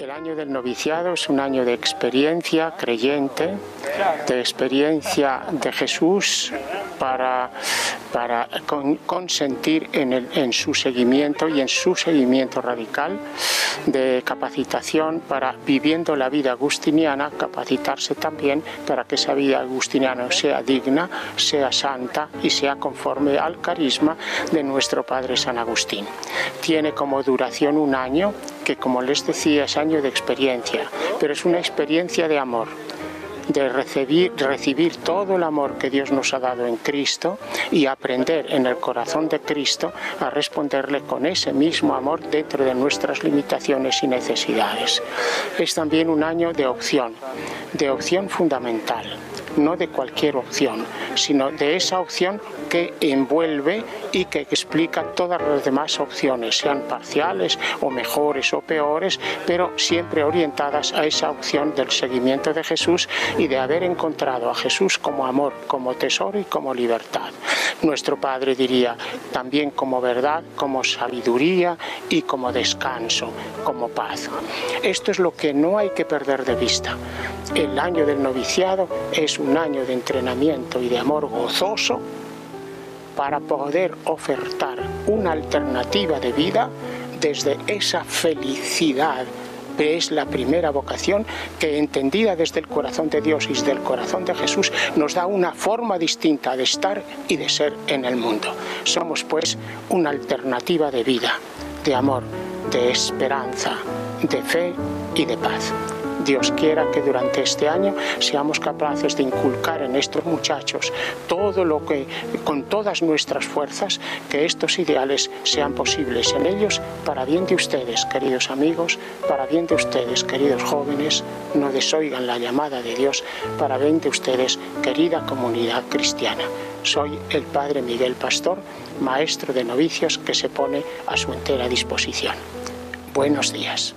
El año del noviciado es un año de experiencia creyente, de experiencia de Jesús para, para consentir en, en su seguimiento y en su seguimiento radical, de capacitación para viviendo la vida agustiniana, capacitarse también para que esa vida agustiniana sea digna, sea santa y sea conforme al carisma de nuestro Padre San Agustín. Tiene como duración un año que como les decía es año de experiencia, pero es una experiencia de amor de recibir, recibir todo el amor que Dios nos ha dado en Cristo y aprender en el corazón de Cristo a responderle con ese mismo amor dentro de nuestras limitaciones y necesidades. Es también un año de opción, de opción fundamental no de cualquier opción, sino de esa opción que envuelve y que explica todas las demás opciones, sean parciales o mejores o peores, pero siempre orientadas a esa opción del seguimiento de Jesús y de haber encontrado a Jesús como amor, como tesoro y como libertad. Nuestro Padre diría también como verdad, como sabiduría y como descanso, como paz. Esto es lo que no hay que perder de vista. El año del noviciado es un año de entrenamiento y de amor gozoso para poder ofertar una alternativa de vida desde esa felicidad es la primera vocación que entendida desde el corazón de Dios y desde el corazón de Jesús nos da una forma distinta de estar y de ser en el mundo. Somos pues una alternativa de vida, de amor, de esperanza, de fe y de paz. Dios quiera que durante este año seamos capaces de inculcar en estos muchachos todo lo que, con todas nuestras fuerzas, que estos ideales sean posibles en ellos para bien de ustedes, queridos amigos, para bien de ustedes, queridos jóvenes, no desoigan la llamada de Dios, para bien de ustedes, querida comunidad cristiana. Soy el Padre Miguel Pastor, maestro de novicios que se pone a su entera disposición. Buenos días.